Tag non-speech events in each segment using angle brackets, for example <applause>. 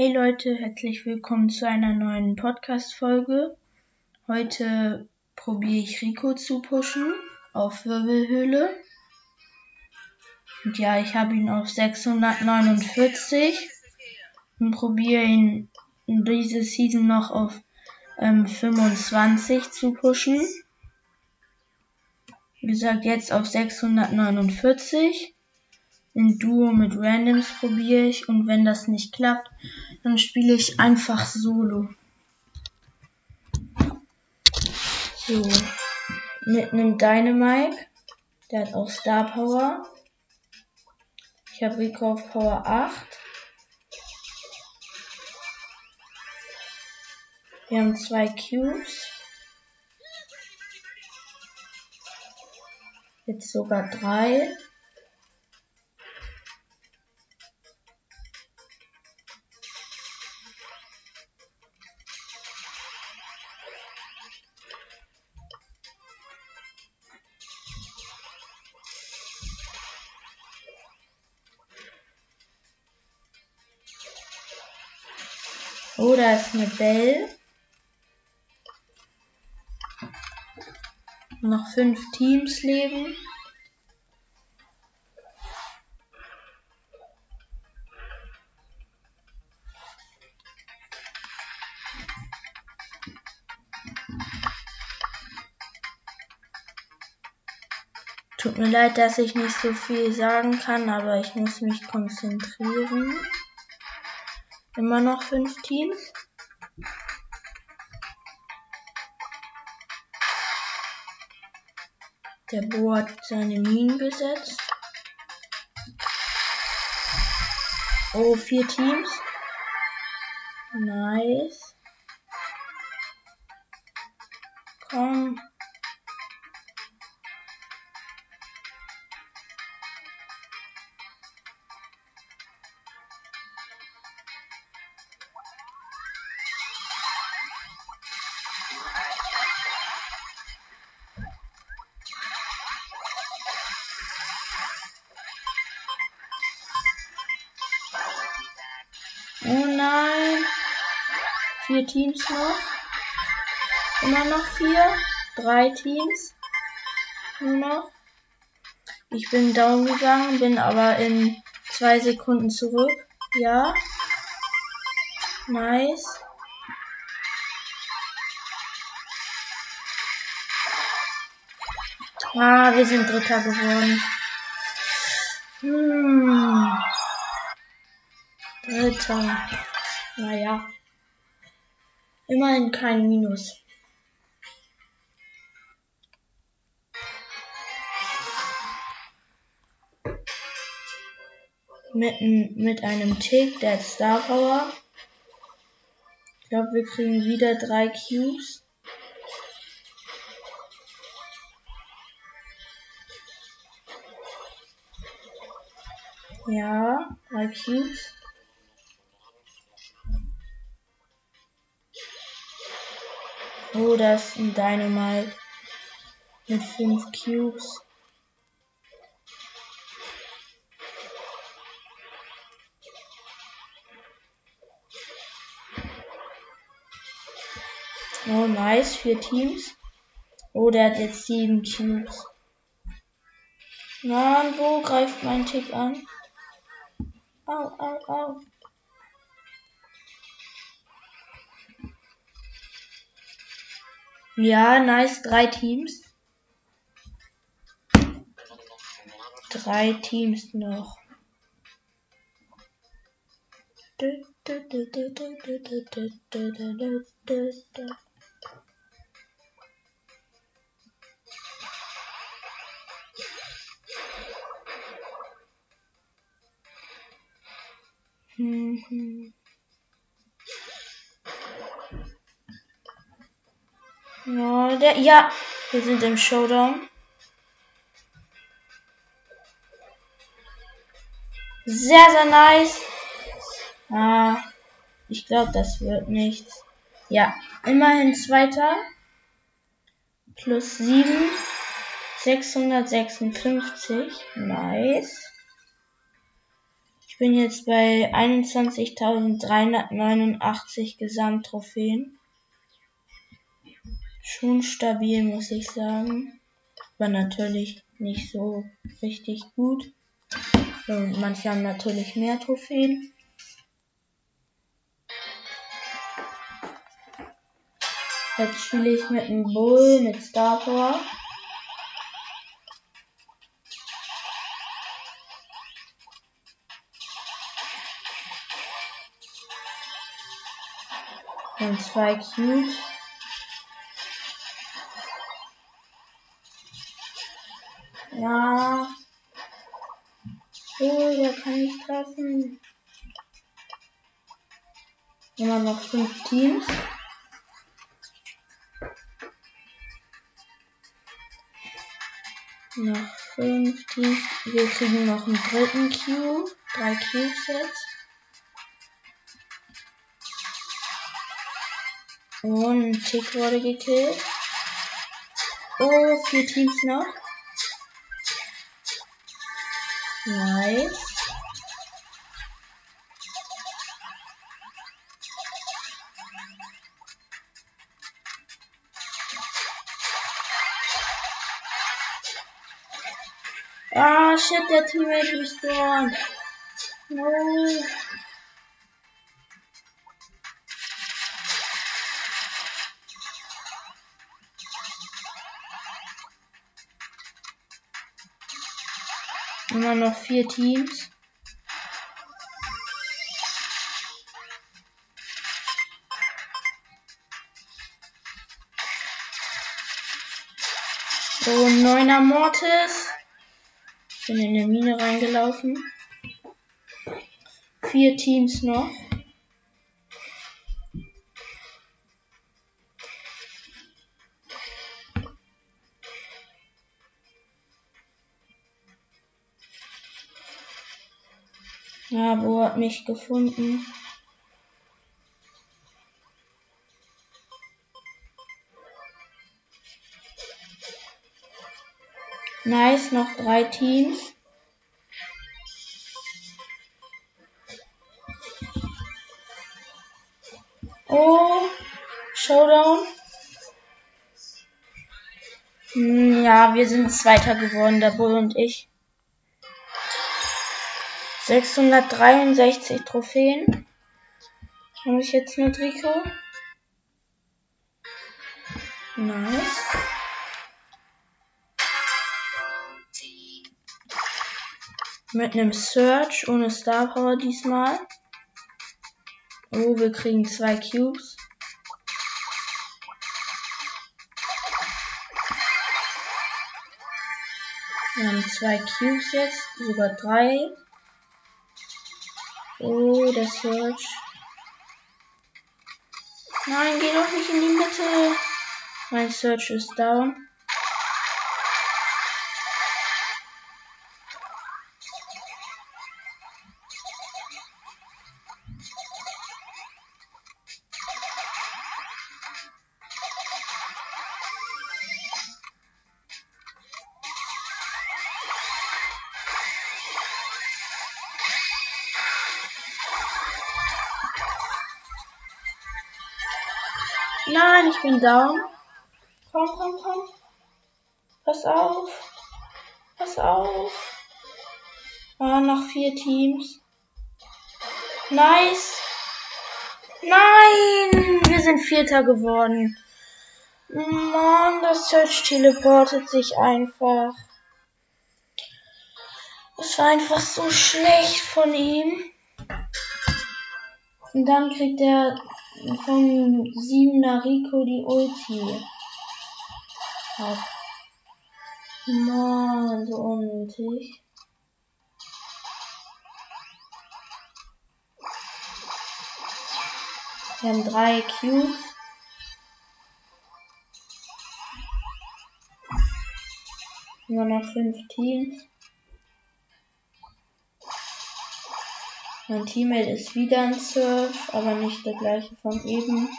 Hey Leute, herzlich willkommen zu einer neuen Podcast-Folge. Heute probiere ich Rico zu pushen auf Wirbelhöhle. Und ja, ich habe ihn auf 649 und probiere ihn diese Season noch auf ähm, 25 zu pushen. Wie gesagt, jetzt auf 649 in Duo mit Randoms probiere ich und wenn das nicht klappt, dann spiele ich einfach Solo. So, mit einem Dynamite, der hat auch Star Power. Ich habe Rico auf Power 8. Wir haben zwei Cubes. Jetzt sogar drei. Da ist eine Bell. Noch fünf Teams leben. Tut mir leid, dass ich nicht so viel sagen kann, aber ich muss mich konzentrieren. Immer noch fünf Teams. Der Bo hat seine Minen gesetzt. Oh, vier Teams. Nice. Oh nein. Vier Teams noch. Immer noch vier. Drei Teams. Nur noch. Ich bin down gegangen, bin aber in zwei Sekunden zurück. Ja. Nice. Ah, wir sind Dritter geworden. Dritter. Naja. Immerhin kein Minus. Mit, mit einem Tick, der Star Power. Ich glaube, wir kriegen wieder drei Cubes. Ja, drei Cubes. Oh, das ist ein Dynamite. Mit fünf Cubes. Oh, nice. Vier Teams. Oh, der hat jetzt sieben Cubes. Mann, wo greift mein Tick an? Au, au, au. Ja, nice. Drei Teams. Drei Teams noch. Mhm. Ja, der, ja, wir sind im Showdown. Sehr, sehr nice. Ah, ich glaube, das wird nichts. Ja, immerhin zweiter. Plus 7. 656. Nice. Ich bin jetzt bei 21.389 Gesamttrophäen. Schon stabil, muss ich sagen. Aber natürlich nicht so richtig gut. Und manche haben natürlich mehr Trophäen. Jetzt spiele ich mit einem Bull, mit Star Power. Und zwei Cubes. Ja. Oh, der kann nicht treffen. Immer noch fünf Teams. Noch fünf Teams. Wir kriegen noch einen dritten Cube. Drei jetzt. Und ein Tick wurde gekillt. Oh, vier Teams noch. Nice. Ah, shit, der Teammate respawned. No. Immer noch vier Teams. So, neuner Mortis. Bin in der Mine reingelaufen. Vier Teams noch. Hat mich gefunden? Nice, noch drei Teams. Oh, Showdown. Hm, ja, wir sind Zweiter geworden, der Bull und ich. 663 Trophäen. Habe ich jetzt mit Rico? Nice. Mit einem Search ohne Star Power diesmal. Oh, wir kriegen zwei Cubes. Wir haben zwei Cubes jetzt, sogar drei. Oh, der Search. Nein, geh doch nicht in die Mitte. Mein Search ist down. Ich bin down. Komm, komm, komm. Pass auf. Pass auf. Ah, noch vier Teams. Nice. Nein, wir sind Vierter geworden. Mann, das Search teleportet sich einfach. Das war einfach so schlecht von ihm. Und dann kriegt er von 7 Rico die Ulti. Ab. Mann, so unnötig. Wir haben drei Cubes. Nur noch fünf Teams. Mein Teammate ist wieder ein Surf, aber nicht der gleiche von eben.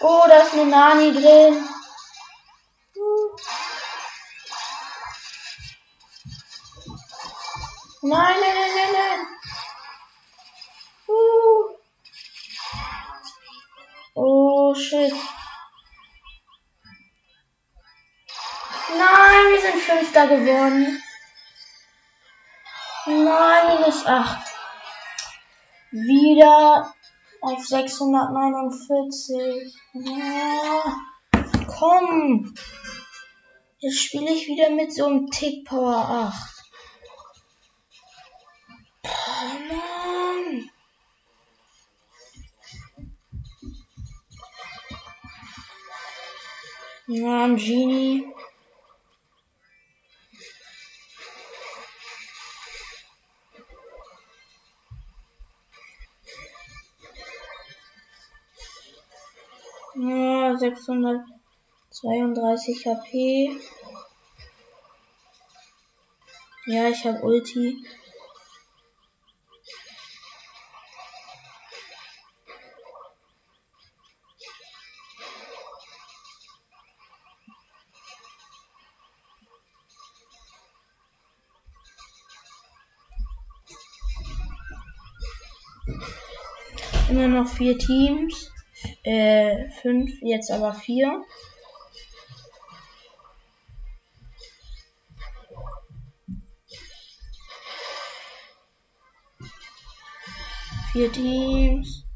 Oh, da ist eine Nani drin. Nein, nein, nein, nein, nein. Uh. Oh, shit. Nein, wir sind Fünfter geworden. Nein, minus 8. Wieder auf 649. Ja. Komm. Jetzt spiele ich wieder mit so einem Tick Power 8. Oh Mann. Ja, Genie. Ja, 632 HP. Ja, ich habe Ulti. Immer noch vier Teams. Äh, fünf, jetzt aber vier. Vier Teams.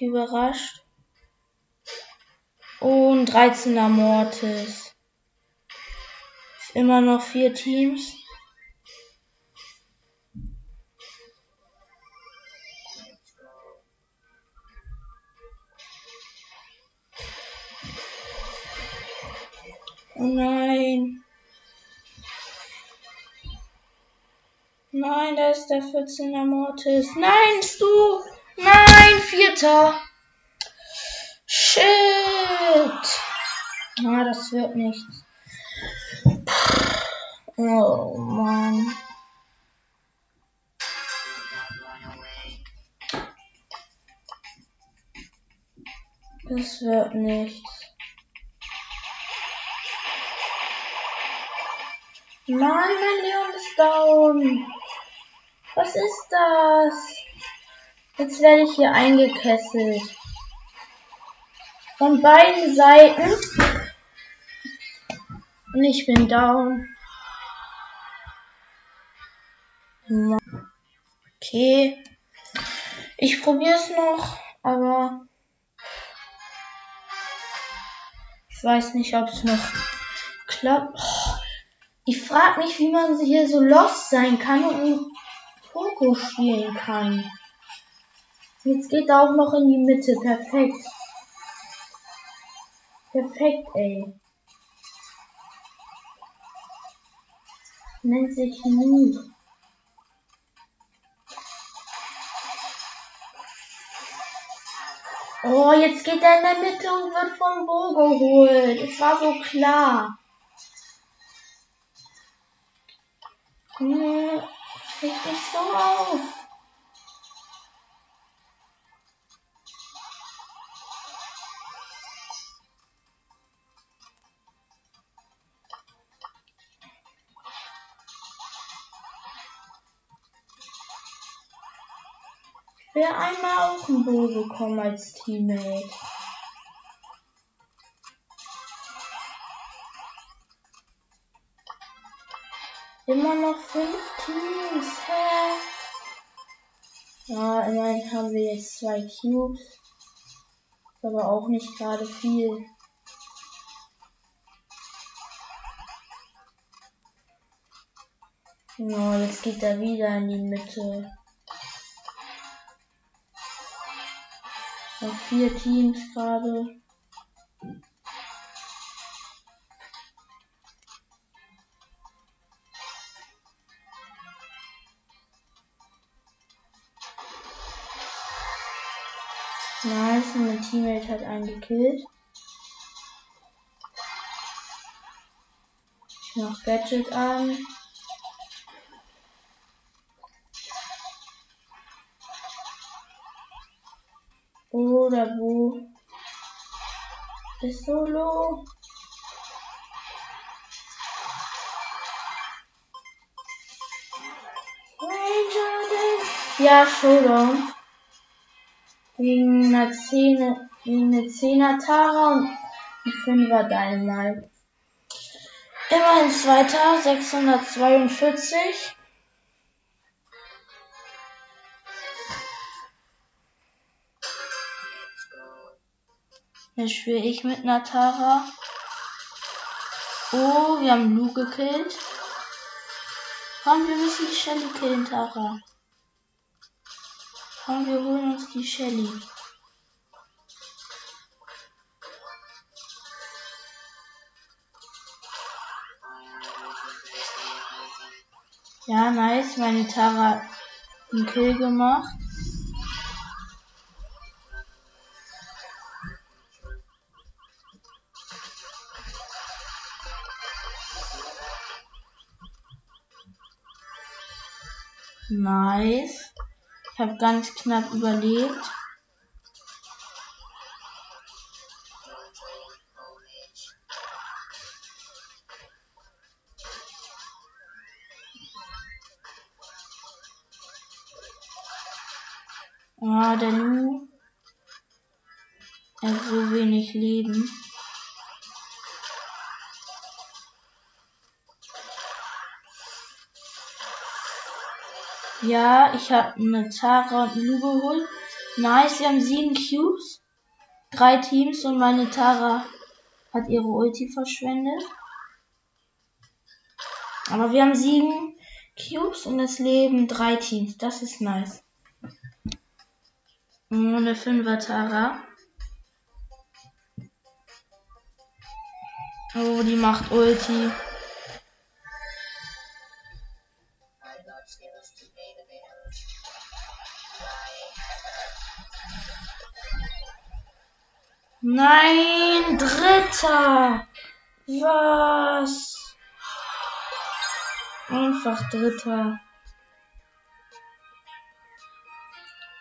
Mich überrascht. Und 13er Mortis. Immer noch vier Teams. Oh nein. Nein, da ist der 14er Mortis. Nein, du. Nein, vierter. Shit. Ah, das wird nichts. Oh Mann. Das wird nichts. Mann, mein Leon ist down. Was ist das? Jetzt werde ich hier eingekesselt. Von beiden Seiten. Und ich bin down. Okay. Ich probiere es noch, aber ich weiß nicht, ob es noch klappt. Ich frage mich, wie man hier so lost sein kann und Poco spielen kann. Jetzt geht er auch noch in die Mitte. Perfekt. Perfekt, ey. Nennt sich nie. Oh, jetzt geht er in der Mitte und wird vom Bo geholt. Es war so klar. Hm, reg dich so auf. Wäre einmal auch ein Bo bekommen als Teammate. Immer noch fünf Teams, hä? Ja, immerhin haben wir jetzt zwei Cubes. Ist aber auch nicht gerade viel. Ja, jetzt geht er wieder in die Mitte. Noch vier Teams gerade. Nice, mein Teammate hat einen gekillt. Ich mach Gadget an. oder wo? Ist Solo? Ja, Showdown. Gegen eine 10 eine 10er Tara und ein 5er Dynamite. Immerhin 2642. Dann spiele ich mit Natara. Oh, wir haben Lu gekillt. Komm, wir müssen die Shelly killen, Tara. Komm, wir holen uns die Shelly. Ja, nice, meine Tara hat einen Kill gemacht. Nice. Ich habe ganz knapp überlebt. Ja, ich habe eine Tara und Lu geholt. Nice, wir haben sieben Cubes. Drei Teams und meine Tara hat ihre Ulti verschwendet. Aber wir haben sieben Cubes und es leben drei Teams. Das ist nice. Eine Fünfer Tara. Oh, die macht Ulti. Nein, dritter. Was? Einfach dritter.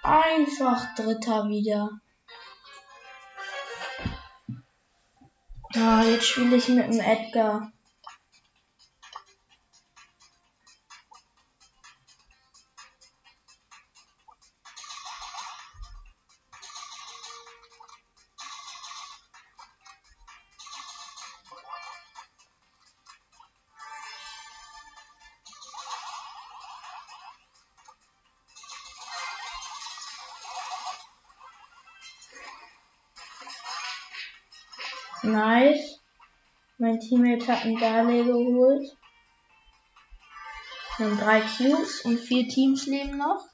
Einfach dritter wieder. Ja, jetzt spiele ich mit dem Edgar. Teammate hat einen Darley geholt. Wir haben drei Cubes und vier Teams leben noch.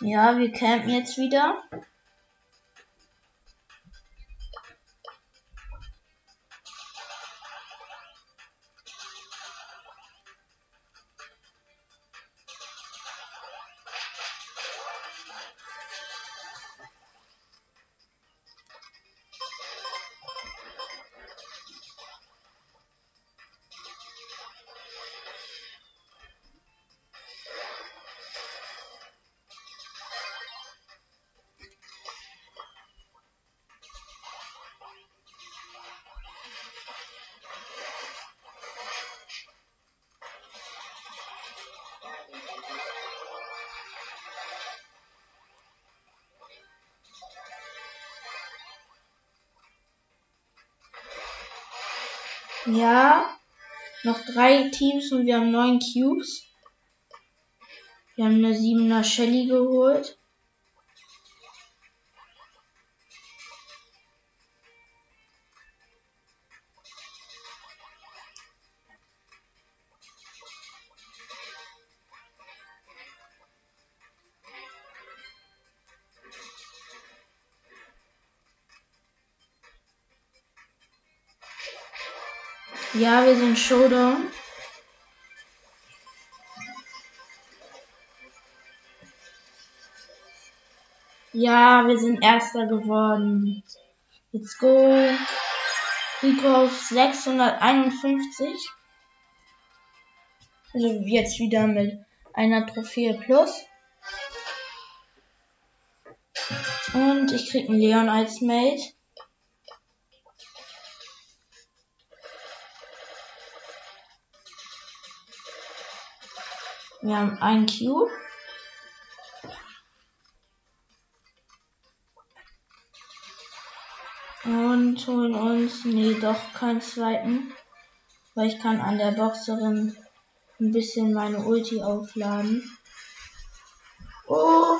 Ja, wir campen jetzt wieder. Ja, noch drei Teams und wir haben neun Cubes. Wir haben eine siebener Shelly geholt. Ja, wir sind Showdown. Ja, wir sind Erster geworden. Let's go. Rico auf 651. Also jetzt wieder mit einer Trophäe plus. Und ich krieg einen Leon als Mate. Wir haben einen Cube. Und holen uns, nee, doch keinen zweiten. Weil ich kann an der Boxerin ein bisschen meine Ulti aufladen. Oh,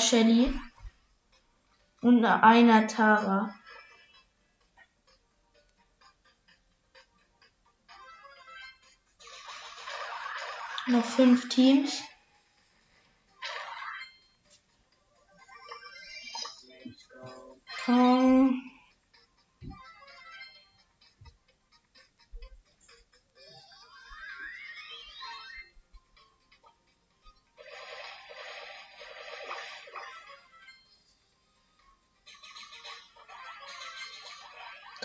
Shelly. Und eine einer Tara. Noch fünf Teams.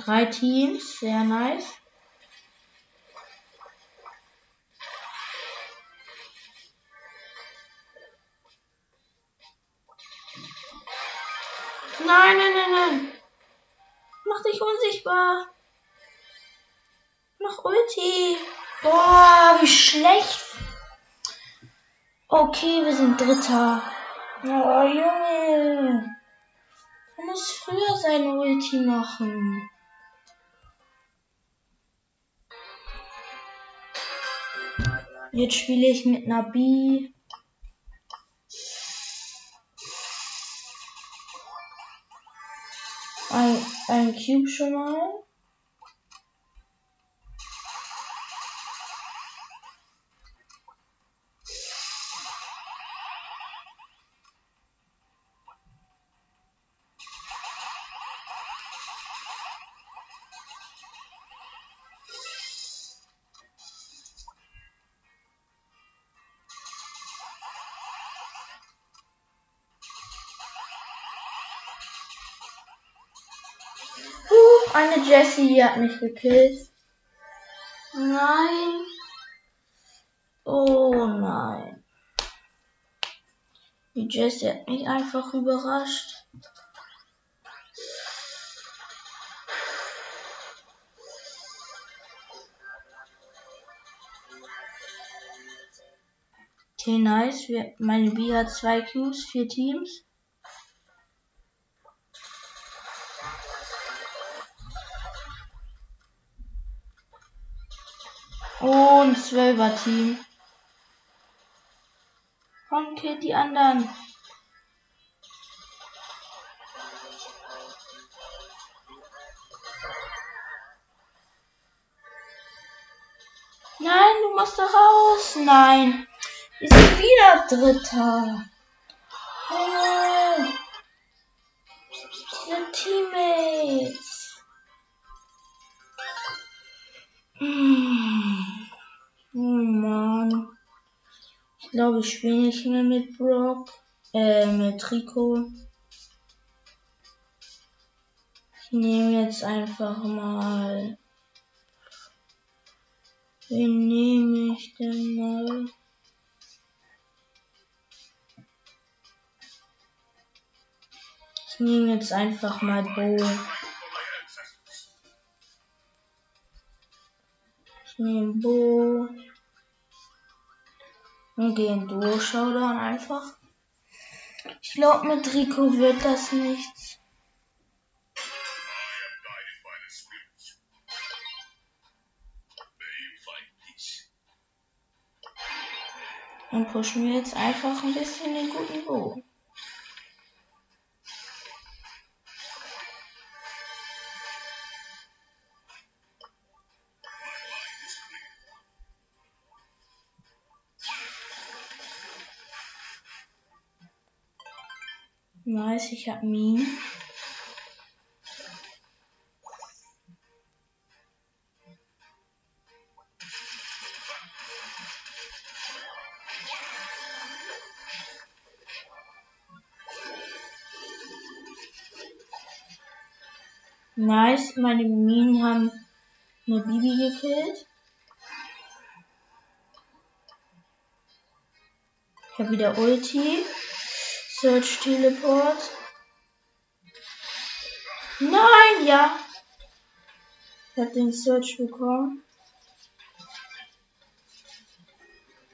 Drei Teams, sehr nice. Nein, nein, nein, nein. Mach dich unsichtbar. Mach Ulti. Boah, wie schlecht. Okay, wir sind Dritter. Oh, Junge. Du musst früher seine Ulti machen. Jetzt spiele ich mit B. Ein, ein Cube schon mal. Uh, eine Jessie hat mich gekillt. Nein. Oh nein. Die Jessie hat mich einfach überrascht. Okay, nice. Wir, meine B hat zwei Qs, vier Teams. Und zwölfer Team. Komm, killt die anderen. Nein, du musst da raus. Nein. Wir sind wieder Dritter. Oh. Diese Teammates. Hm. Oh Mann. Ich glaube, ich spiele nicht mehr mit Brock. Äh, mit Rico. Ich nehme jetzt einfach mal. Wen nehme ich denn mal? Ich nehme jetzt einfach mal Bo. Ich nehme Bo. Und gehe in Duo Showdown einfach. Ich glaube, mit Rico wird das nichts. Dann pushen wir jetzt einfach ein bisschen den guten Bo. Nice, ich hab Minen. Nice, meine Minen haben eine Bibi gekillt. Ich habe wieder Ulti. Search Teleport. Nein, ja. Ich habe den Search bekommen.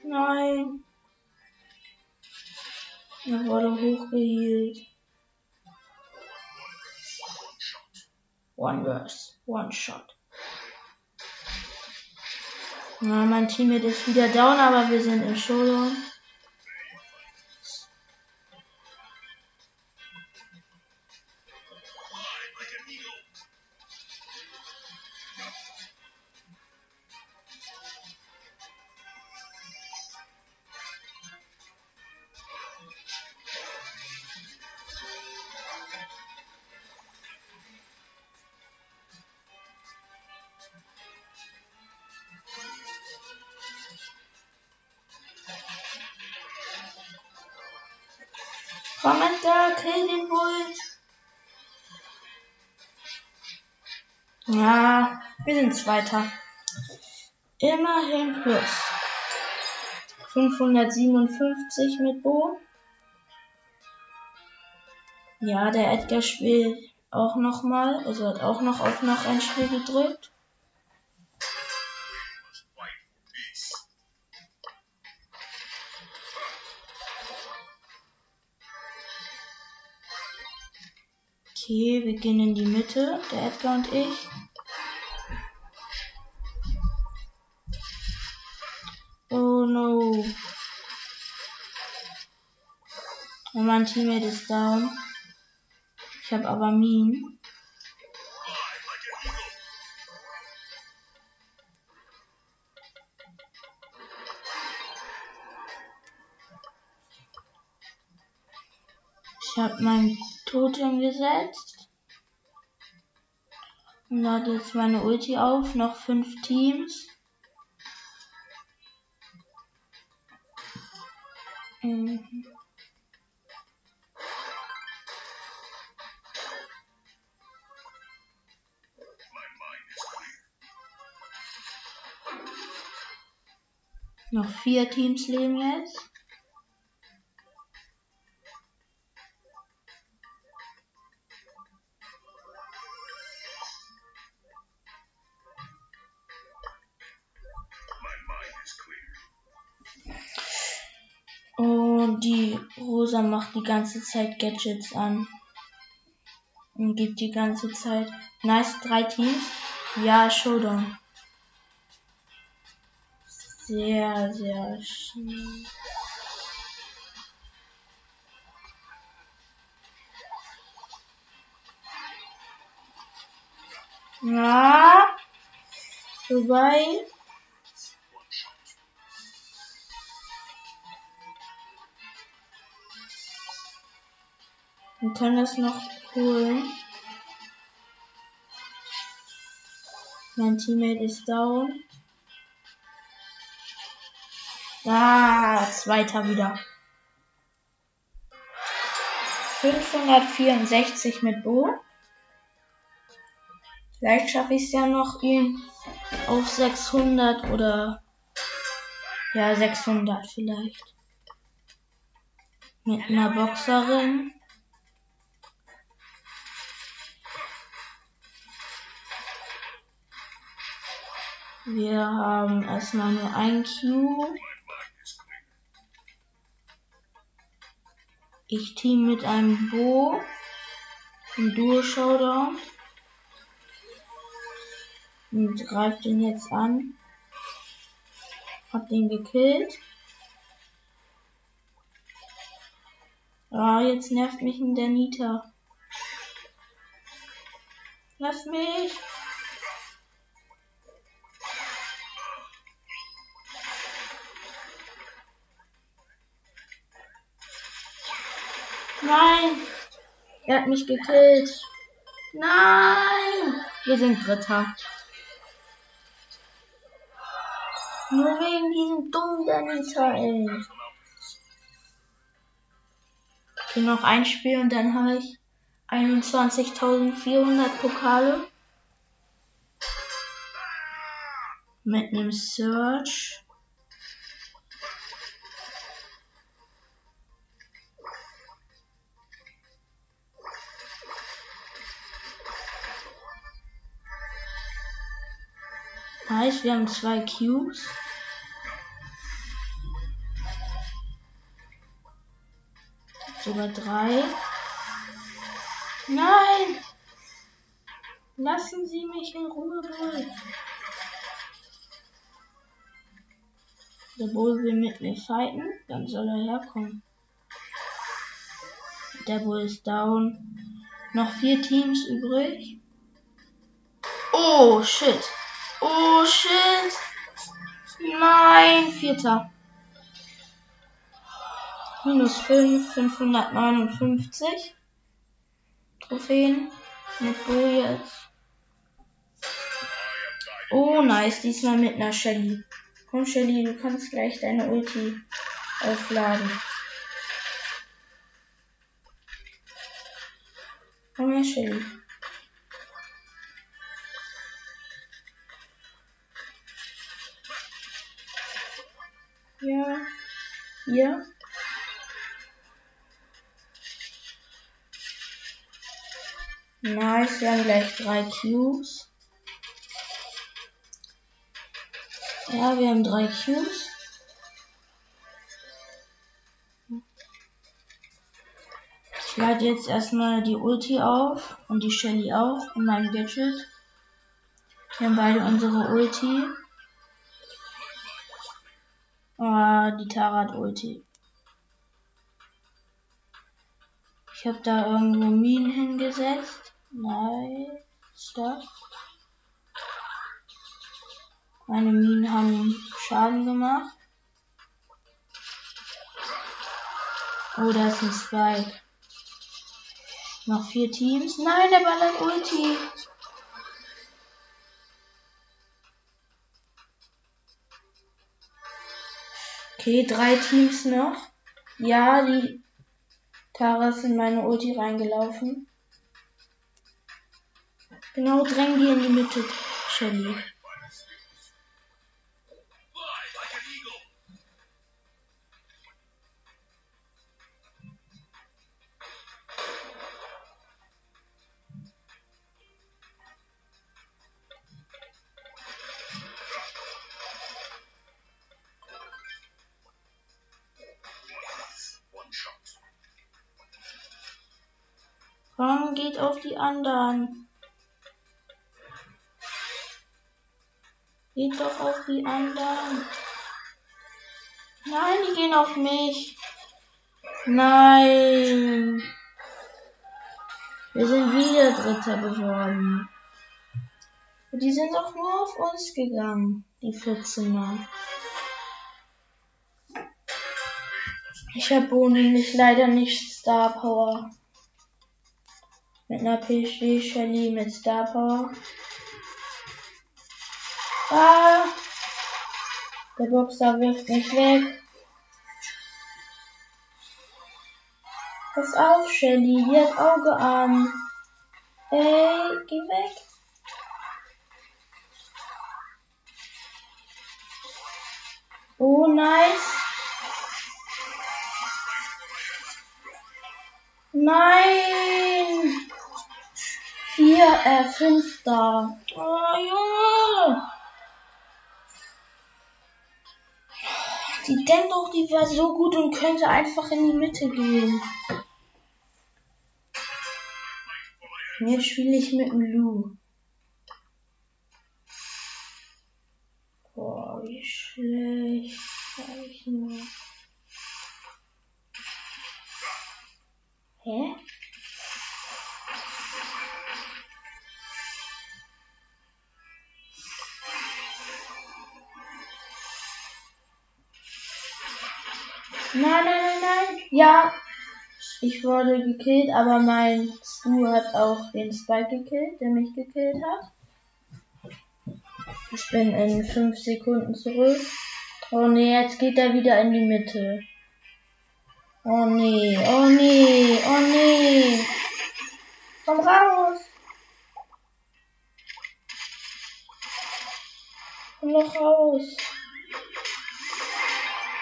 Nein. Er wurde hochgehielt. One verse, one shot. Ja, mein Teammate ist wieder down, aber wir sind im Showdown. Sind Zweiter. Immerhin plus. 557 mit Bo. Ja, der Edgar spielt auch nochmal. Also hat auch noch auf noch ein Spiel gedrückt. Okay, wir gehen in die Mitte, der Edgar und ich. No. Und mein Teammate ist down. Ich habe aber Minen. Ich habe mein Totem gesetzt. Und lade jetzt meine Ulti auf. Noch fünf Teams. Noch vier Teams leben jetzt. Und die Rosa macht die ganze Zeit Gadgets an. Und gibt die ganze Zeit. Nice, drei Teams. Ja, Showdown. Sehr, sehr schnell. Ja. Vorbei. Wir können das noch holen. Mein Teammate ist down. Ah, zweiter wieder. 564 mit Bo. Vielleicht schaffe ich es ja noch, ihn auf 600 oder ja 600 vielleicht. Mit einer Boxerin. Wir haben erstmal nur ein Q. Ich team mit einem Bo. Im Duo Showdown. Und greift ihn jetzt an. Hab den gekillt. Ah, jetzt nervt mich der Nita. Lass mich. Nein, Er hat mich gekillt. Nein! Wir sind Dritter. Nur wegen diesem dummen Danita, ey. Okay, noch ein Spiel und dann habe ich 21.400 Pokale. Mit einem Search. Heißt, wir haben zwei Cubes. Sogar drei. Nein! Lassen Sie mich in Ruhe, Bull. Der Bull will mit mir fighten, dann soll er herkommen. Der Bull ist down. Noch vier Teams übrig. Oh, shit. Oh, shit. Nein, vierter. Minus 5, 559. Trophäen mit Bo jetzt. Oh, nice. Diesmal mit einer Shelly. Komm, Shelly, du kannst gleich deine Ulti aufladen. Komm her, Shelly. Hier. Nice, wir haben gleich drei Cubes. Ja, wir haben drei Cubes. Ich lade jetzt erstmal die Ulti auf und die Shelly auch in meinem Gadget. Wir haben beide unsere Ulti. Ah, die Tara hat Ulti. Ich habe da irgendwo Minen hingesetzt. Nein, stopp. Meine Minen haben Schaden gemacht. Oh, da ist ein Spike. Noch vier Teams. Nein, der ballert Ulti. Okay, drei Teams noch. Ja, die Tara ist in meine Ulti reingelaufen. Genau, drängen die in die Mitte, Shelly. Anderen. Geht doch auf die anderen. Nein, die gehen auf mich. Nein. Wir sind wieder Dritter geworden. Die sind doch nur auf uns gegangen, die 14er. Ich habe ohne leider nicht Star Power. Mit einer PG Shelly mit Star Power. Ah! Der Boxer wirft mich weg. Pass auf, Shelly, die hat Auge an. Ey, geh weg. Oh, nice. Nein. Vier, äh, fünfter. Oh, Junge. Die denkt doch, die wäre so gut und könnte einfach in die Mitte gehen. Jetzt spiele ich mit dem Lu. Boah, wie schlecht. Ich nur. Hä? Ja. Ich wurde gekillt, aber mein Stu hat auch den Spike gekillt, der mich gekillt hat. Ich bin in 5 Sekunden zurück. Oh nee, jetzt geht er wieder in die Mitte. Oh nee, oh nee, oh nee. Komm raus. Komm noch raus.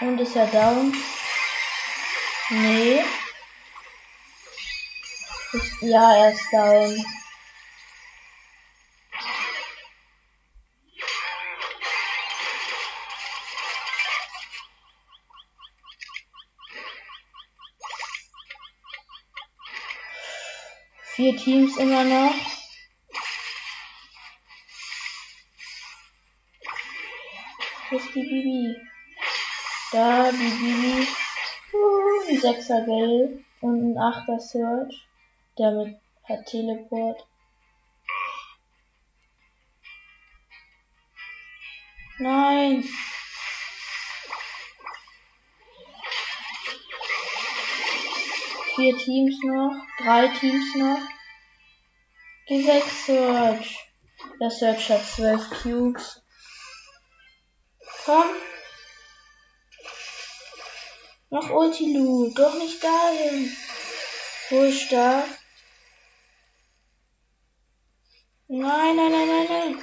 Und ist er down? Nee. Ist, ja, er ist down. Vier Teams immer noch. Wo ist die Bibi? Da, die Bibi. Ein Sechser Geld und ein Achter Search. Der mit hat Teleport. Nein. Vier Teams noch. Drei Teams noch. Geh weg, Search. Der Search hat zwölf Cubes. Komm. Noch Ulti-Loot. Doch nicht dahin. Wo ist da? Nein, nein, nein, nein, nein.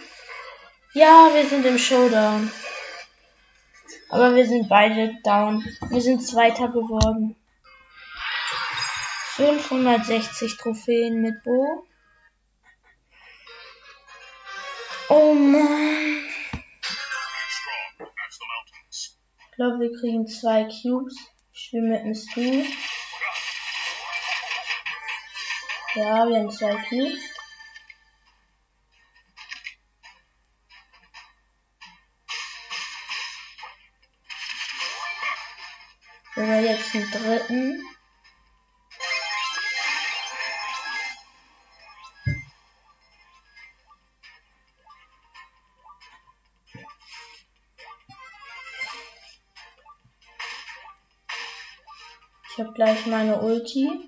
Ja, wir sind im Showdown. Aber wir sind beide down. Wir sind Zweiter geworden. 560 Trophäen mit Bo. Oh Mann. Ich glaube, wir kriegen zwei Cubes. Ich spiele mit dem Stu. Ja, wir haben zwei Cubes. Oder jetzt einen dritten. Gleich meine Ulti.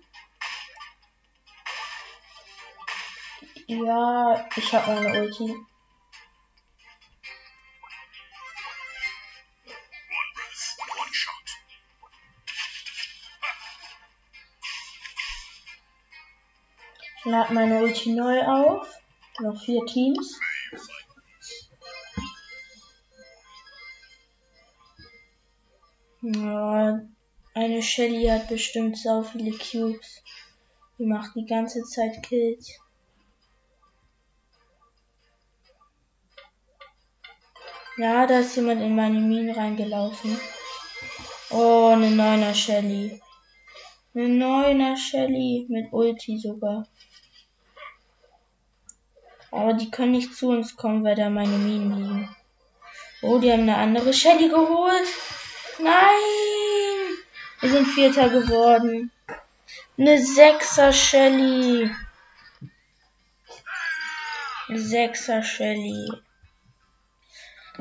Ja, ich habe meine Ulti. Ich lade meine Ulti neu auf. Noch vier Teams. Ja, eine Shelly hat bestimmt so viele Cubes. Die macht die ganze Zeit Kills. Ja, da ist jemand in meine Minen reingelaufen. Oh, eine neuner Shelly. Eine neuner Shelly mit Ulti sogar. Aber die können nicht zu uns kommen, weil da meine Minen liegen. Oh, die haben eine andere Shelly geholt. Nein! Wir sind Vierter geworden. Eine Sechser Shelly. Sechser Shelly.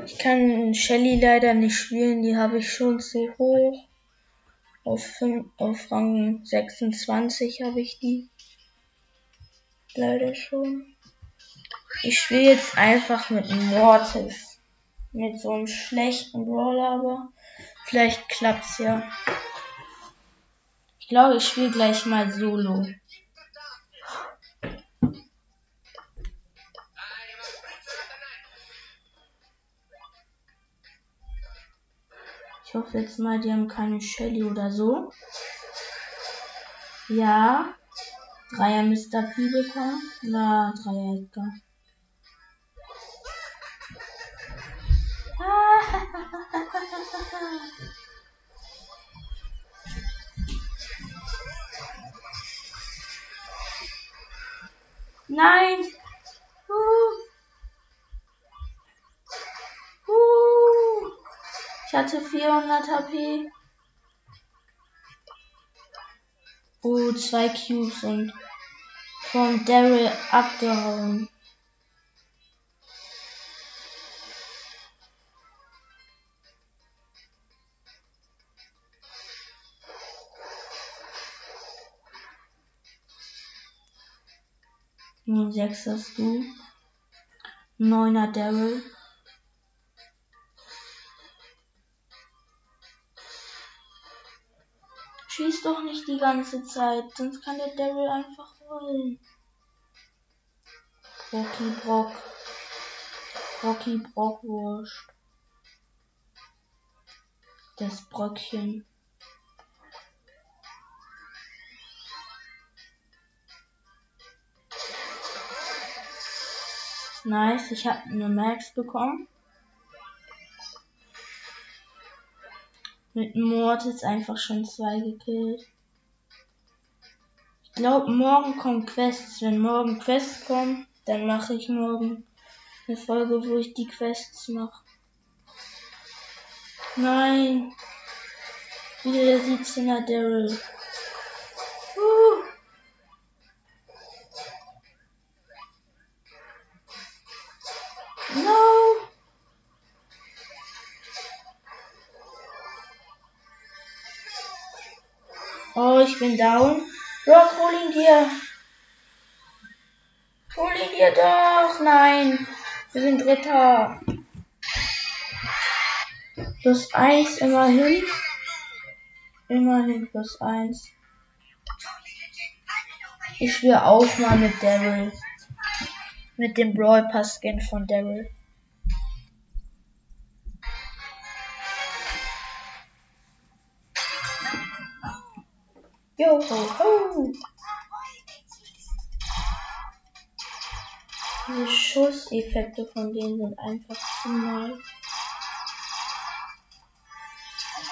Ich kann Shelly leider nicht spielen, die habe ich schon zu hoch. Auf, 5, auf Rang 26 habe ich die. Leider schon. Ich spiele jetzt einfach mit Mortis. Mit so einem schlechten Brawler, aber vielleicht klappt's ja. Ich glaube, ich spiele gleich mal Solo. Ich hoffe jetzt mal, die haben keine Shelly oder so. Ja. Dreier Mr. P bekommen. Na, Dreier Edgar. Nein! Uh. Uh. Ich hatte 400 HP. Oh, zwei Cubes und von Daryl abgehauen. 6 hast du. 9er Daryl. Schieß doch nicht die ganze Zeit, sonst kann der Daryl einfach rollen. Rocky Brock. Rocky Brockwurst. Das Bröckchen. Nice, ich habe eine Max bekommen. Mit Mortis einfach schon zwei gekillt. Ich glaube, morgen kommen Quests. Wenn morgen Quests kommen, dann mache ich morgen eine Folge, wo ich die Quests mache. Nein. Wieder der 17er Daryl. Ich bin down. Rock, hol ihn dir. Hol ihn dir doch. Nein. Wir sind Dritter. Plus eins immerhin. Immerhin plus eins. Ich will auch mal mit Daryl. Mit dem Brawl Pass Skin von Daryl. Yo ho ho! Diese Schusseffekte von denen sind einfach zu nice.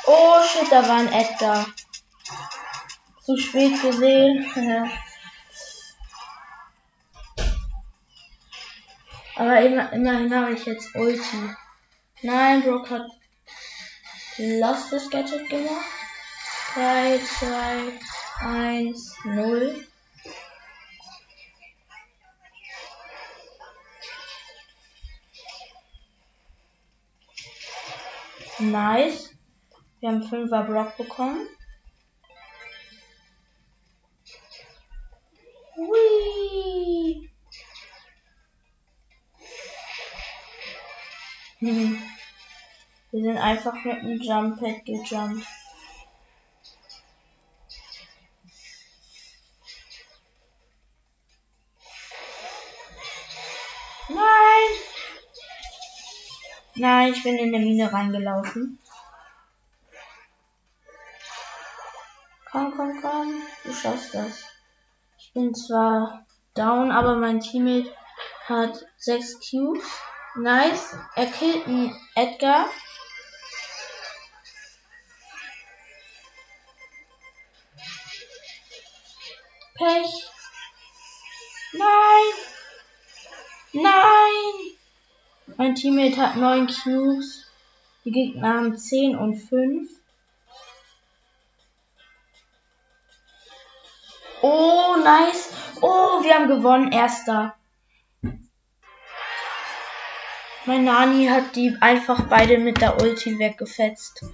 Oh shit, da war ein Edgar. Zu spät gesehen. <laughs> Aber immer, immerhin habe ich jetzt Ulti. Nein, Brock hat Lost das Gadget gemacht. 3, 2, 1, 0. Nice. Wir haben 5er Block bekommen. <laughs> Wir sind einfach mit dem Jump Pad gejumpt. Nein, ich bin in der Mine reingelaufen. Komm, komm, komm. Du schaffst das. Ich bin zwar down, aber mein Teammate hat 6 Cubes. Nice. Er killt einen Edgar. Pech. Nein. Nein. Mein Teammate hat 9 Cubes. Die Gegner haben 10 und 5. Oh, nice. Oh, wir haben gewonnen. Erster. Mein Nani hat die einfach beide mit der Ulti weggefetzt.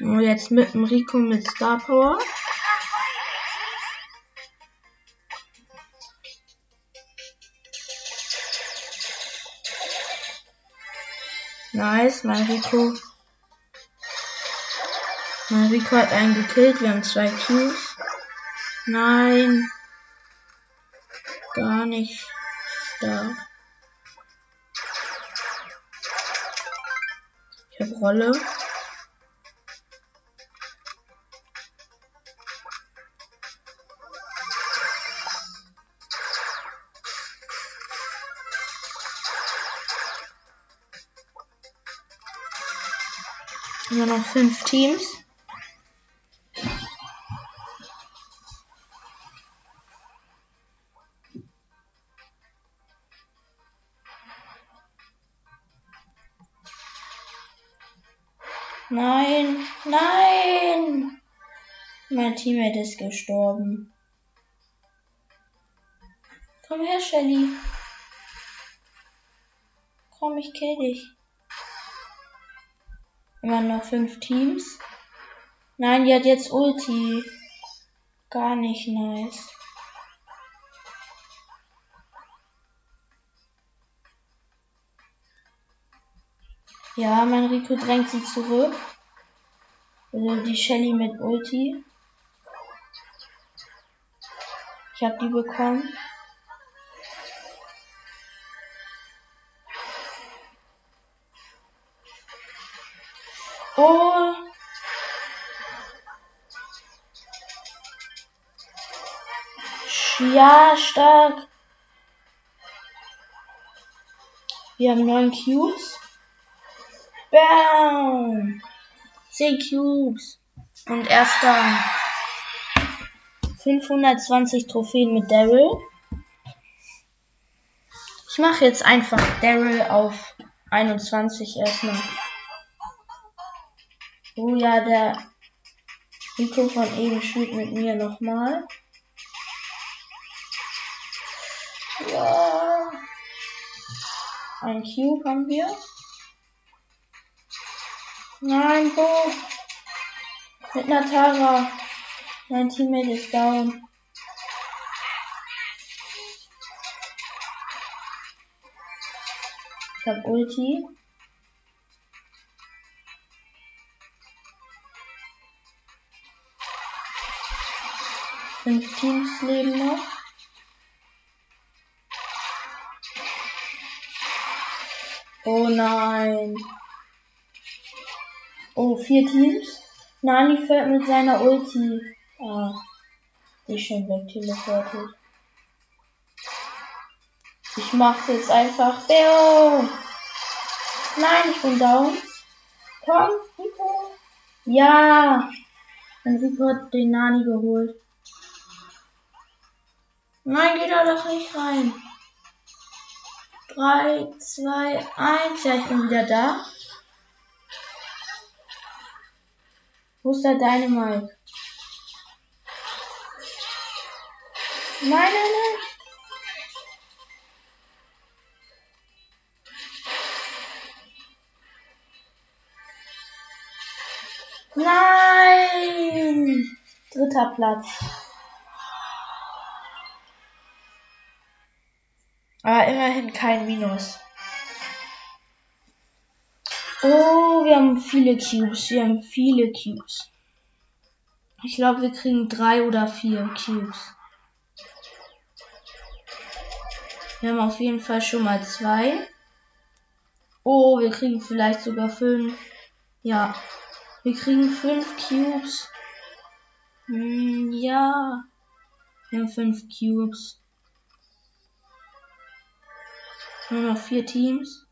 Und jetzt mit dem Rico mit Star Power. Nice. Mein Rico hat einen gekillt. Wir haben zwei Qs. Nein. Gar nicht da. Ich habe Rolle. Fünf Teams. Nein, nein! Mein Teammate ist gestorben. Komm her, Shelly. Komm, ich kill dich. Immer noch fünf Teams. Nein, die hat jetzt Ulti. Gar nicht nice. Ja, mein Rico drängt sie zurück. Also die Shelly mit Ulti. Ich hab die bekommen. Ja, stark. Wir haben neun Cubes. Bam! 10 Cubes. Und erster 520 Trophäen mit Daryl. Ich mache jetzt einfach Daryl auf 21 erstmal. Oh ja, der Rico von eben spielt mit mir nochmal. Ein Cube haben wir. Nein, wo? Mit Natara. Mein Teammate ist down. Ich hab Ulti. Fünf Teams leben noch. Oh nein. Oh, vier Teams. Nani fällt mit seiner Ulti. Ah, die ist schon weg teleportet. Ich mach jetzt einfach. Beo! Nein, ich bin down. Komm, Rico. Ja! Und Rico hat den Nani geholt. Nein, geht da doch nicht rein. 3, 2, 1. Ja, ich bin wieder da. Wo ist der Dynamite? Nein, nein, nein. Nein! Dritter Platz. Aber immerhin kein Minus. Oh, wir haben viele Cubes. Wir haben viele Cubes. Ich glaube, wir kriegen drei oder vier Cubes. Wir haben auf jeden Fall schon mal zwei. Oh, wir kriegen vielleicht sogar fünf. Ja, wir kriegen fünf Cubes. Hm, ja, wir haben fünf Cubes. Nur noch vier Teams.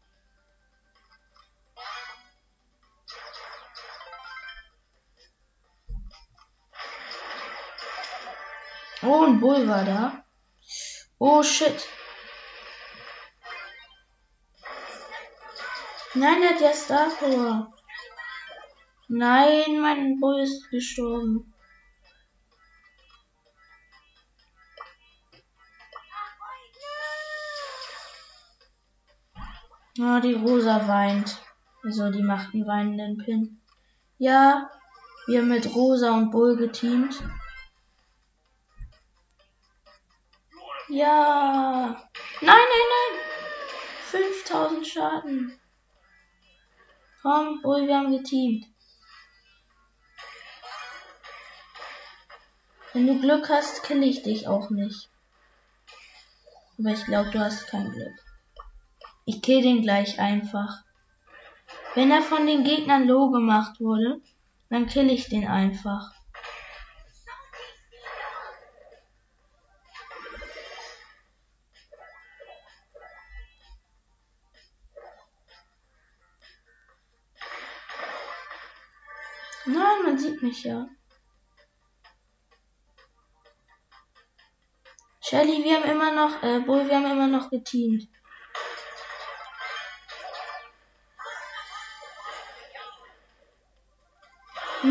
Oh, ein Bull war da. Oh, shit. Nein, der hat ja Star Power. Nein, mein Bull ist gestorben. Oh, die Rosa weint. Also, die macht einen weinenden Pin. Ja, wir haben mit Rosa und Bull geteamt. Ja. Nein, nein, nein. 5000 Schaden. Komm, wohl, wir haben geteamt. Wenn du Glück hast, kenne ich dich auch nicht. Aber ich glaube, du hast kein Glück. Ich kill den gleich einfach. Wenn er von den Gegnern low gemacht wurde, dann kill ich den einfach. Nein, man sieht mich ja. Shelly, wir haben immer noch, äh, Bull, wir haben immer noch geteamt.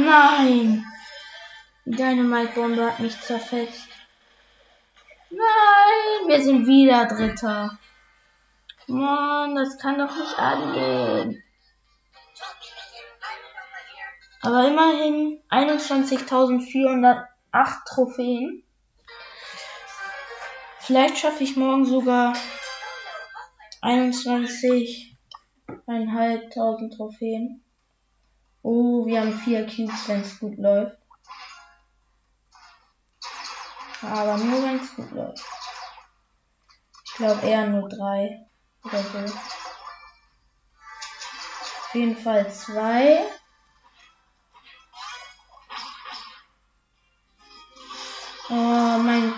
Nein! Deine Mike-Bombe hat mich zerfetzt. Nein! Wir sind wieder Dritter. Mann, das kann doch nicht angehen. Aber immerhin 21.408 Trophäen. Vielleicht schaffe ich morgen sogar 21.500 Trophäen. Oh, wir haben vier Cubes, wenn es gut läuft. Aber nur wenn es gut läuft. Ich glaube eher nur drei oder so. Auf jeden Fall zwei. Oh, mein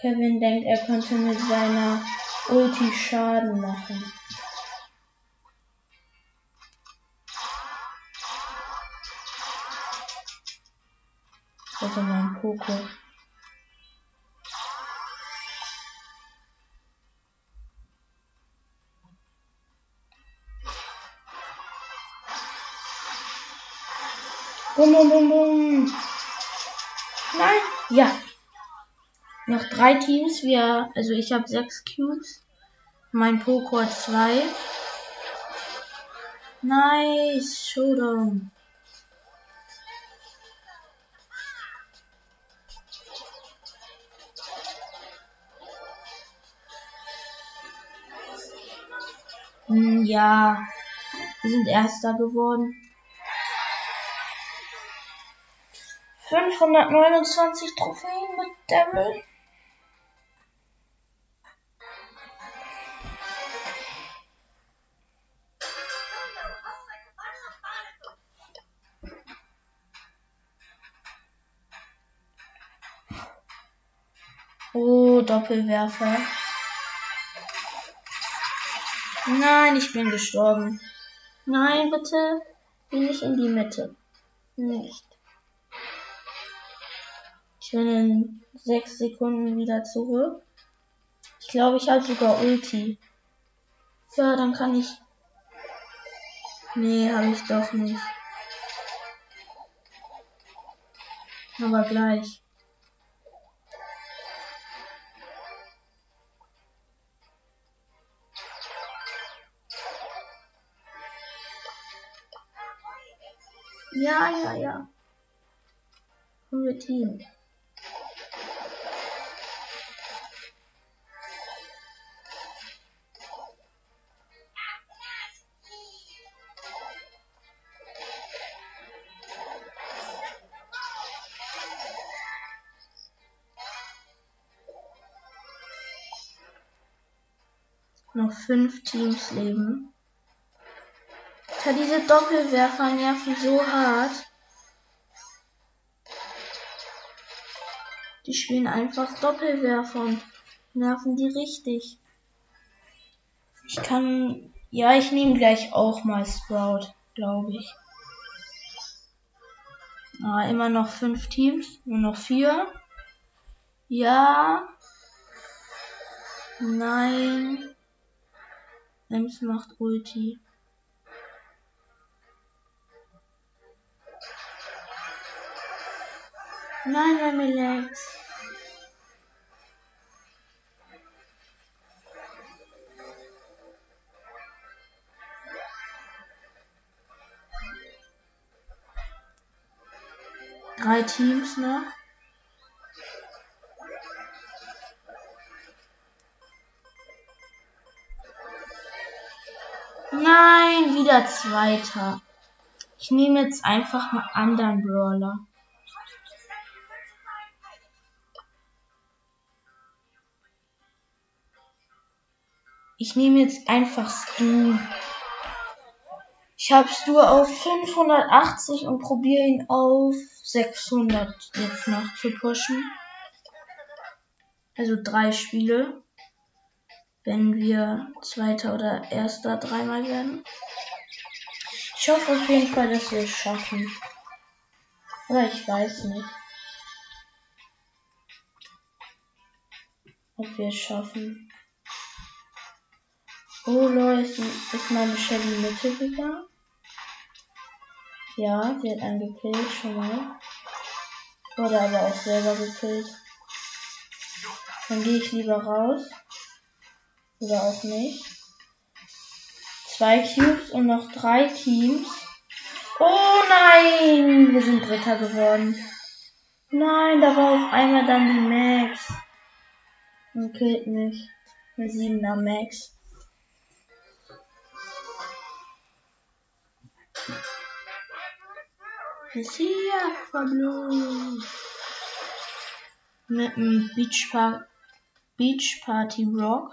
Kevin denkt, er könnte mit seiner Ulti Schaden machen. Also mein Poco. Bum, bum, bum, bum. Nein. Ja, noch drei Teams. Wir, also ich habe sechs Cubes. Mein Poco hat zwei. Nice, Showdown. Hm, ja, wir sind Erster geworden. 529 Trophäen mit Devil. Oh, Doppelwerfer. Nein, ich bin gestorben. Nein, bitte. Bin nicht in die Mitte. Nicht. Ich bin in sechs Sekunden wieder zurück. Ich glaube, ich habe sogar Ulti. Ja, dann kann ich. Nee, habe ich doch nicht. Aber gleich. Ja, ja. Unser Team. Noch fünf Teams leben. Diese Doppelwerfer nerven so hart. Die spielen einfach Doppelwerfer und nerven die richtig. Ich kann. Ja, ich nehme gleich auch mal Sprout, glaube ich. Ah, immer noch fünf Teams, nur noch vier. Ja. Nein. Ems macht Ulti. Nein, Remelex. Drei Teams noch. Nein, wieder Zweiter. Ich nehme jetzt einfach einen anderen Brawler. Ich nehme jetzt einfach Stu. Ich habe Stu auf 580 und probiere ihn auf 600 jetzt noch zu pushen. Also drei Spiele. Wenn wir Zweiter oder Erster dreimal werden. Ich hoffe auf jeden Fall, dass wir es schaffen. Oder ich weiß nicht. Ob wir es schaffen. Oh ist, ist meine Shelly Mitte gegangen? Ja, sie hat einen gekillt, schon mal. Wurde aber auch selber gekillt. Dann gehe ich lieber raus. Oder auch nicht. Zwei Cubes und noch drei Teams. Oh nein, wir sind Dritter geworden. Nein, da war auf einmal dann die Max. Und killt mich. Eine 7er Max. Hier Pablo. Mit dem Beach, pa Beach Party Rock.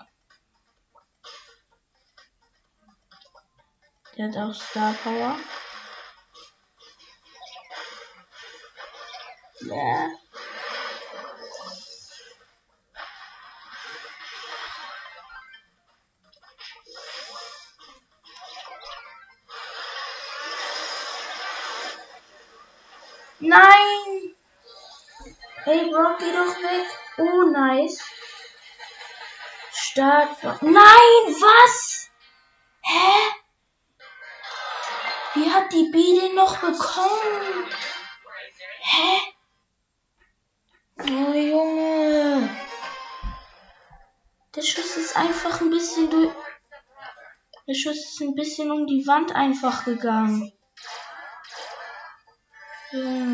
Der hat auch Star Power. Yeah. Nein! Hey, Brock, geh doch weg. Oh, nice. Stark. Nein, was? Hä? Wie hat die B den noch bekommen? Hä? Oh, Junge. Der Schuss ist einfach ein bisschen durch. Der Schuss ist ein bisschen um die Wand einfach gegangen. Junge.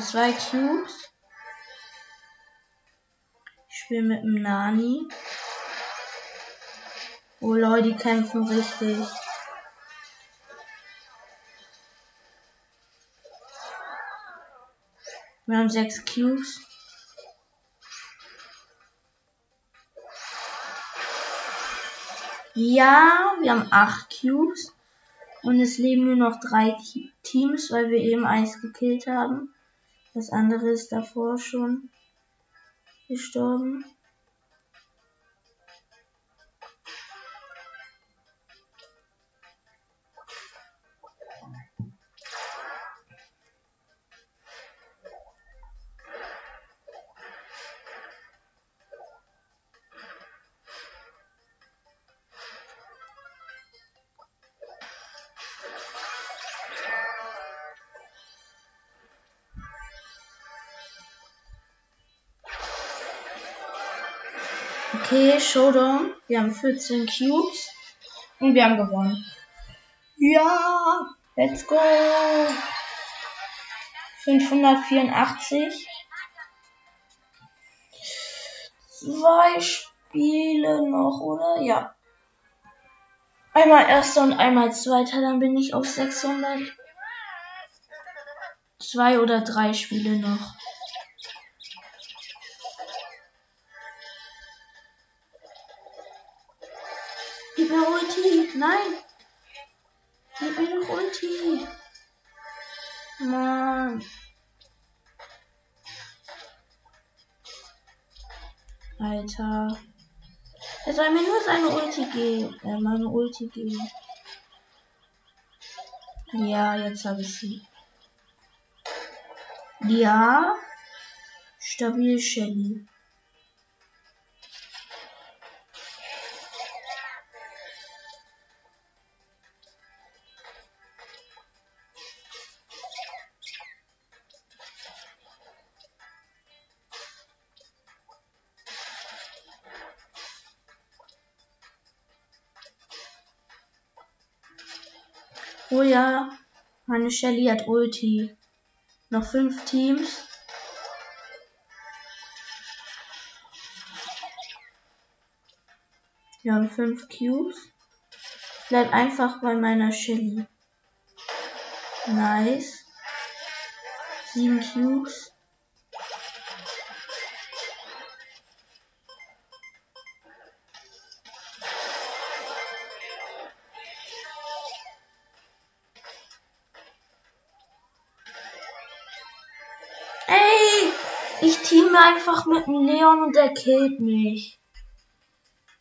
Haben zwei Cubes. Ich spiele mit dem Nani. Oh Leute, die kämpfen richtig. Wir haben sechs Cubes. Ja, wir haben acht Cubes. Und es leben nur noch drei Teams, weil wir eben eins gekillt haben. Das andere ist davor schon gestorben. Okay, Showdown. Wir haben 14 Cubes. Und wir haben gewonnen. Ja, let's go. 584. Zwei Spiele noch, oder? Ja. Einmal erster und einmal zweiter, dann bin ich auf 600. Zwei oder drei Spiele noch. Alter. Er soll mir nur seine Ulti geben. Äh, meine Ulti geben. Ja, jetzt habe ich sie. Ja. Stabil Shelly. Ja, meine Shelly hat Ulti. Noch fünf Teams. Wir haben fünf Cubes. Bleib einfach bei meiner Shelly. Nice. Sieben Cubes. Ich teame einfach mit dem Leon und er killt mich.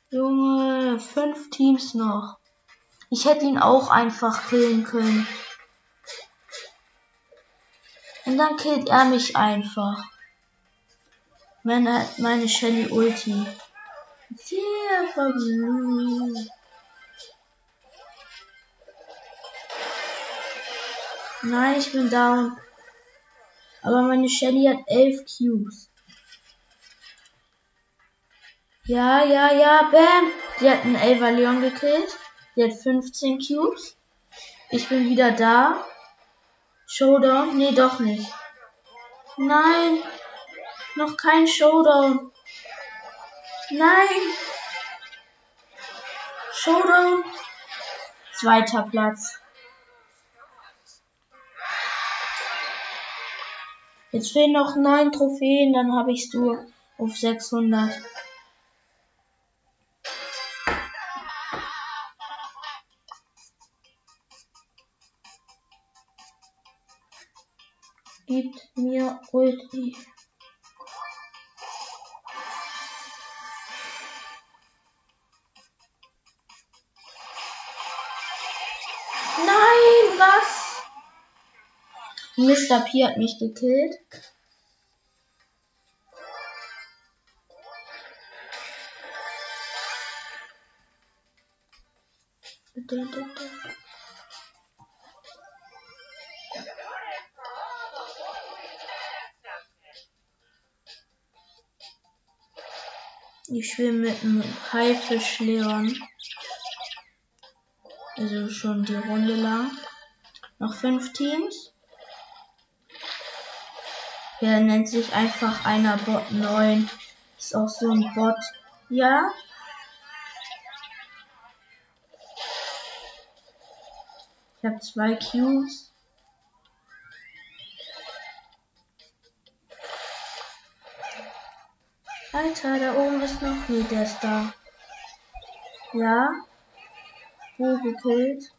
Junge, fünf Teams noch. Ich hätte ihn auch einfach killen können. Und dann killt er mich einfach. Meine, meine Shelly Ulti. Sehr verblüht. Nein, ich bin down. Aber meine Shelly hat elf Cubes. Ja, ja, ja, bam. Die hat einen Ava Leon gekillt. Die hat 15 Cubes. Ich bin wieder da. Showdown? Nee, doch nicht. Nein. Noch kein Showdown. Nein. Showdown. Zweiter Platz. Jetzt fehlen noch neun Trophäen, dann habe ich du auf 600. Gibt mir Ulti. Mr. P hat mich gekillt. Ich spiele mit einem Haifisch Leon. Also schon die Runde lang. Noch fünf Teams. Der nennt sich einfach einer Bot 9. Ist auch so ein Bot. Ja. Ich habe zwei Cubes. Alter, da oben ist noch nie der da. Ja. Wo gekillt?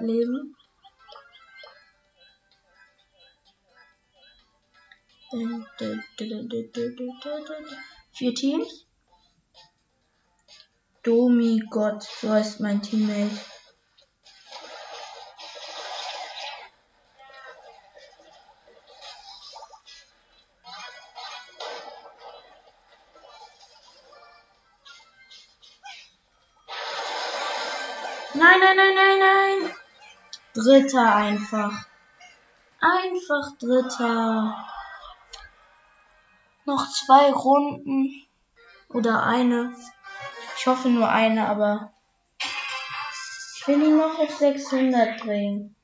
900 Leben. Vier Teams. Domi Gott, so heißt mein Teammate. Dritter einfach. Einfach Dritter. Noch zwei Runden. Oder eine. Ich hoffe nur eine, aber ich will ihn noch auf 600 bringen.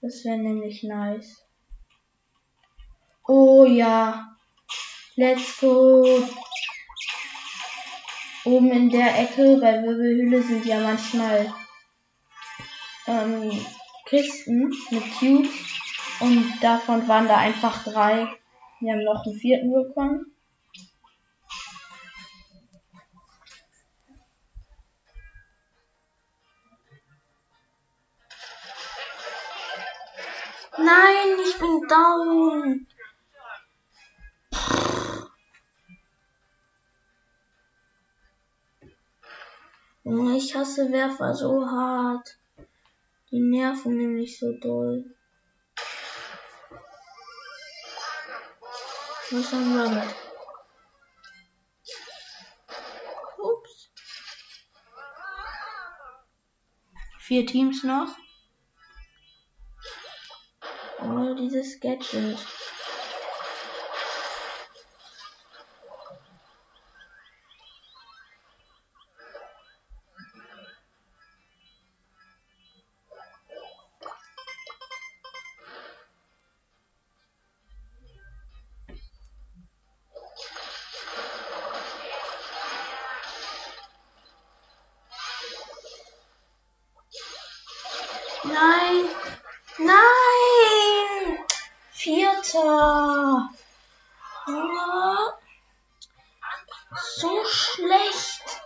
Das wäre nämlich nice. Oh ja. Let's go. Oben in der Ecke bei Wirbelhülle sind ja manchmal ähm, Kisten mit Cubes und davon waren da einfach drei. Wir haben noch einen vierten bekommen. Nein, ich bin down. Ich hasse Werfer so hart. Die nerven nämlich so doll. Was ist ein Rabbit? Ups. Vier Teams noch. Oh, dieses Gadget. Nein! Nein! Vierter! So schlecht!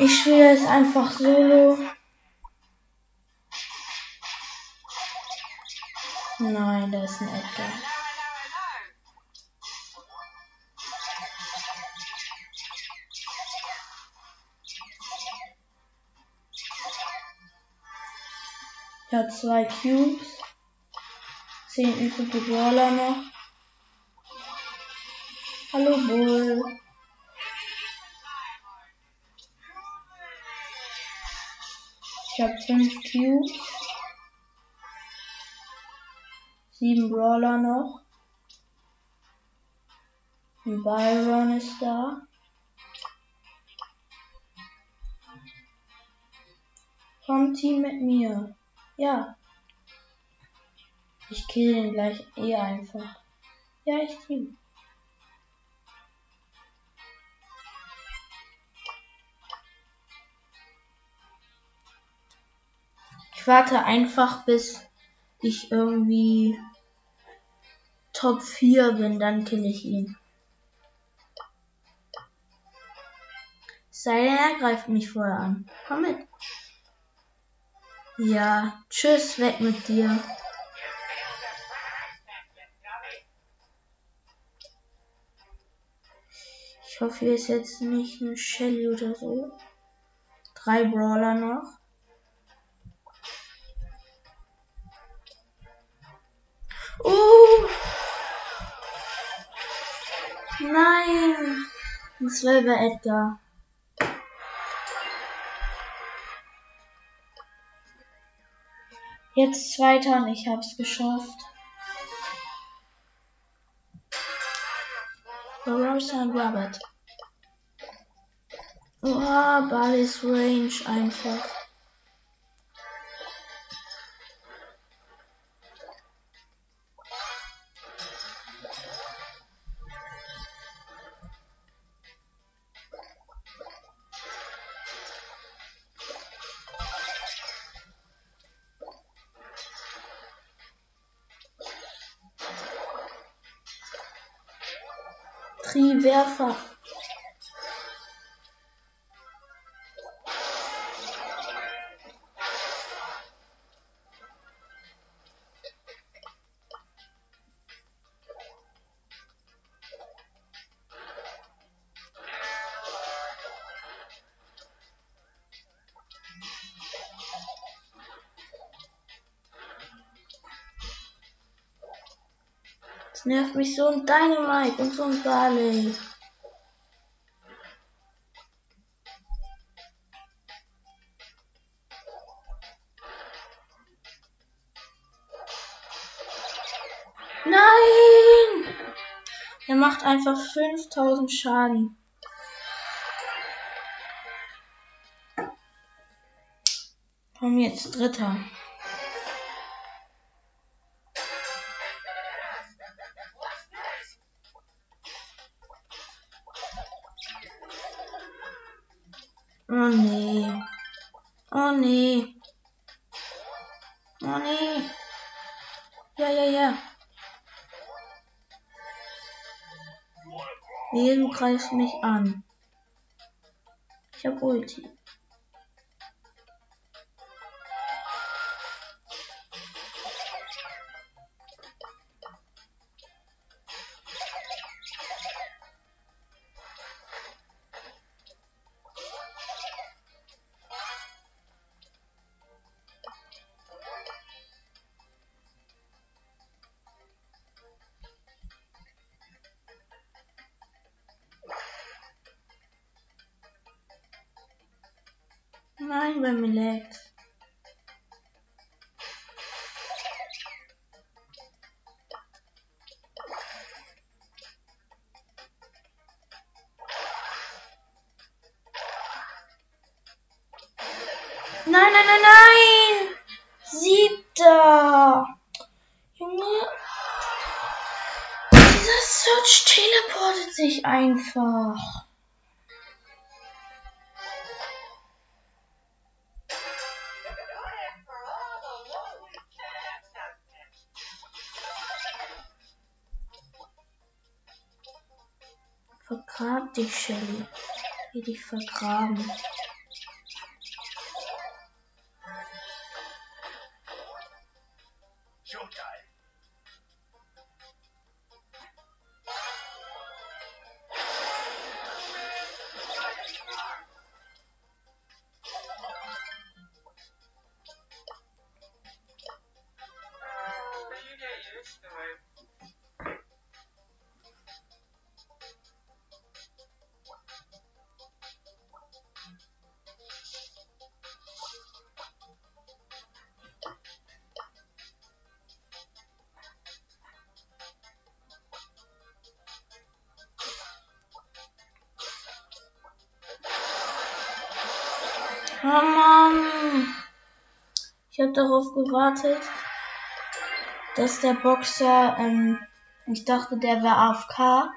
Ich spiele es einfach solo. Nein, da ist ein Edgar. Habe zwei Cubes. Zehn übrige Brawler noch. Hallo Bull. Ich habe fünf Cubes. Sieben Brawler noch. Ein Byron ist da. Komm Team mit mir. Ja. Ich kill den gleich eh einfach. Ja, ich team. Ich warte einfach, bis ich irgendwie Top 4 bin, dann kill ich ihn. Sei denn, er greift mich vorher an. Komm mit. Ja, tschüss, weg mit dir. Ich hoffe, hier ist jetzt nicht ein Shelly oder so. Drei Brawler noch. Uh! Nein! Das war Edgar. Jetzt zweiter und ich hab's geschafft. Rosa und Robert. Oh, Ballis Range einfach. Das nervt mich so ein Dynamite und so ein Barley. Einfach 5000 Schaden. Komm jetzt, dritter. Du greifst mich an. Ich hab Ulti. Nein, bei mir dich, Shelly. Geh dich vergraben. Darauf gewartet, dass der Boxer, ähm, ich dachte, der wäre AFK.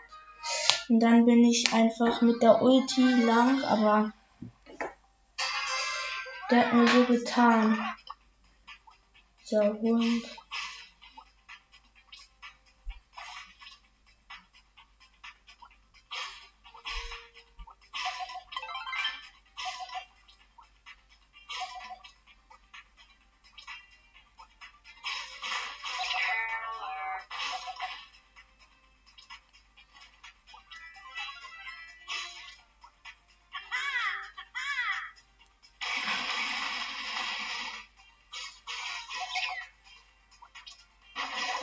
Und dann bin ich einfach mit der Ulti lang, aber der hat mir so getan. So, Hund.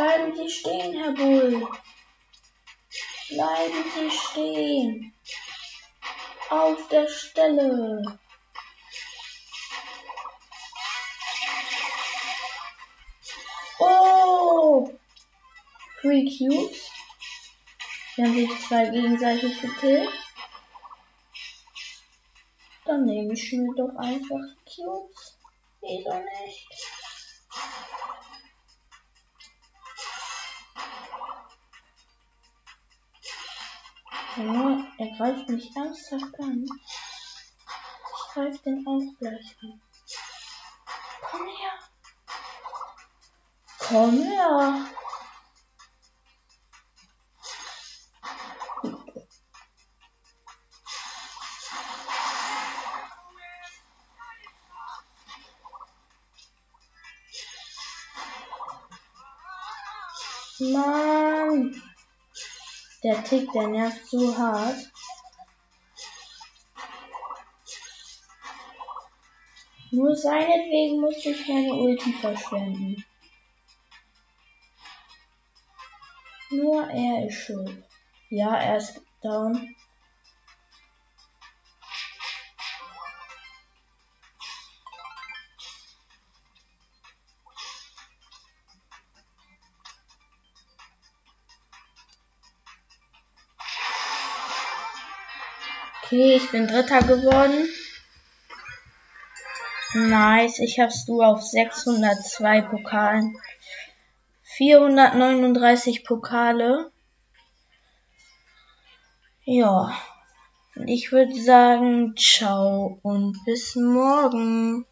Bleiben Sie stehen, Herr Bull. Bleiben Sie stehen. Auf der Stelle. Oh! Three Cubes. Wir haben sich zwei gegenseitig gekillt. Dann nehme ich mir doch einfach Cubes. Wieso nicht? Ja, er greift mich ernsthaft an. Ich greife den auch gleich an. Komm her. Komm her. Der Tick, der nervt so hart. Nur seinetwegen musste ich meine Ulti verschwenden. Nur er ist schuld. Ja, er ist down. Okay, ich bin Dritter geworden. Nice, ich hab's du auf 602 Pokalen. 439 Pokale. Ja. Ich würde sagen, ciao und bis morgen.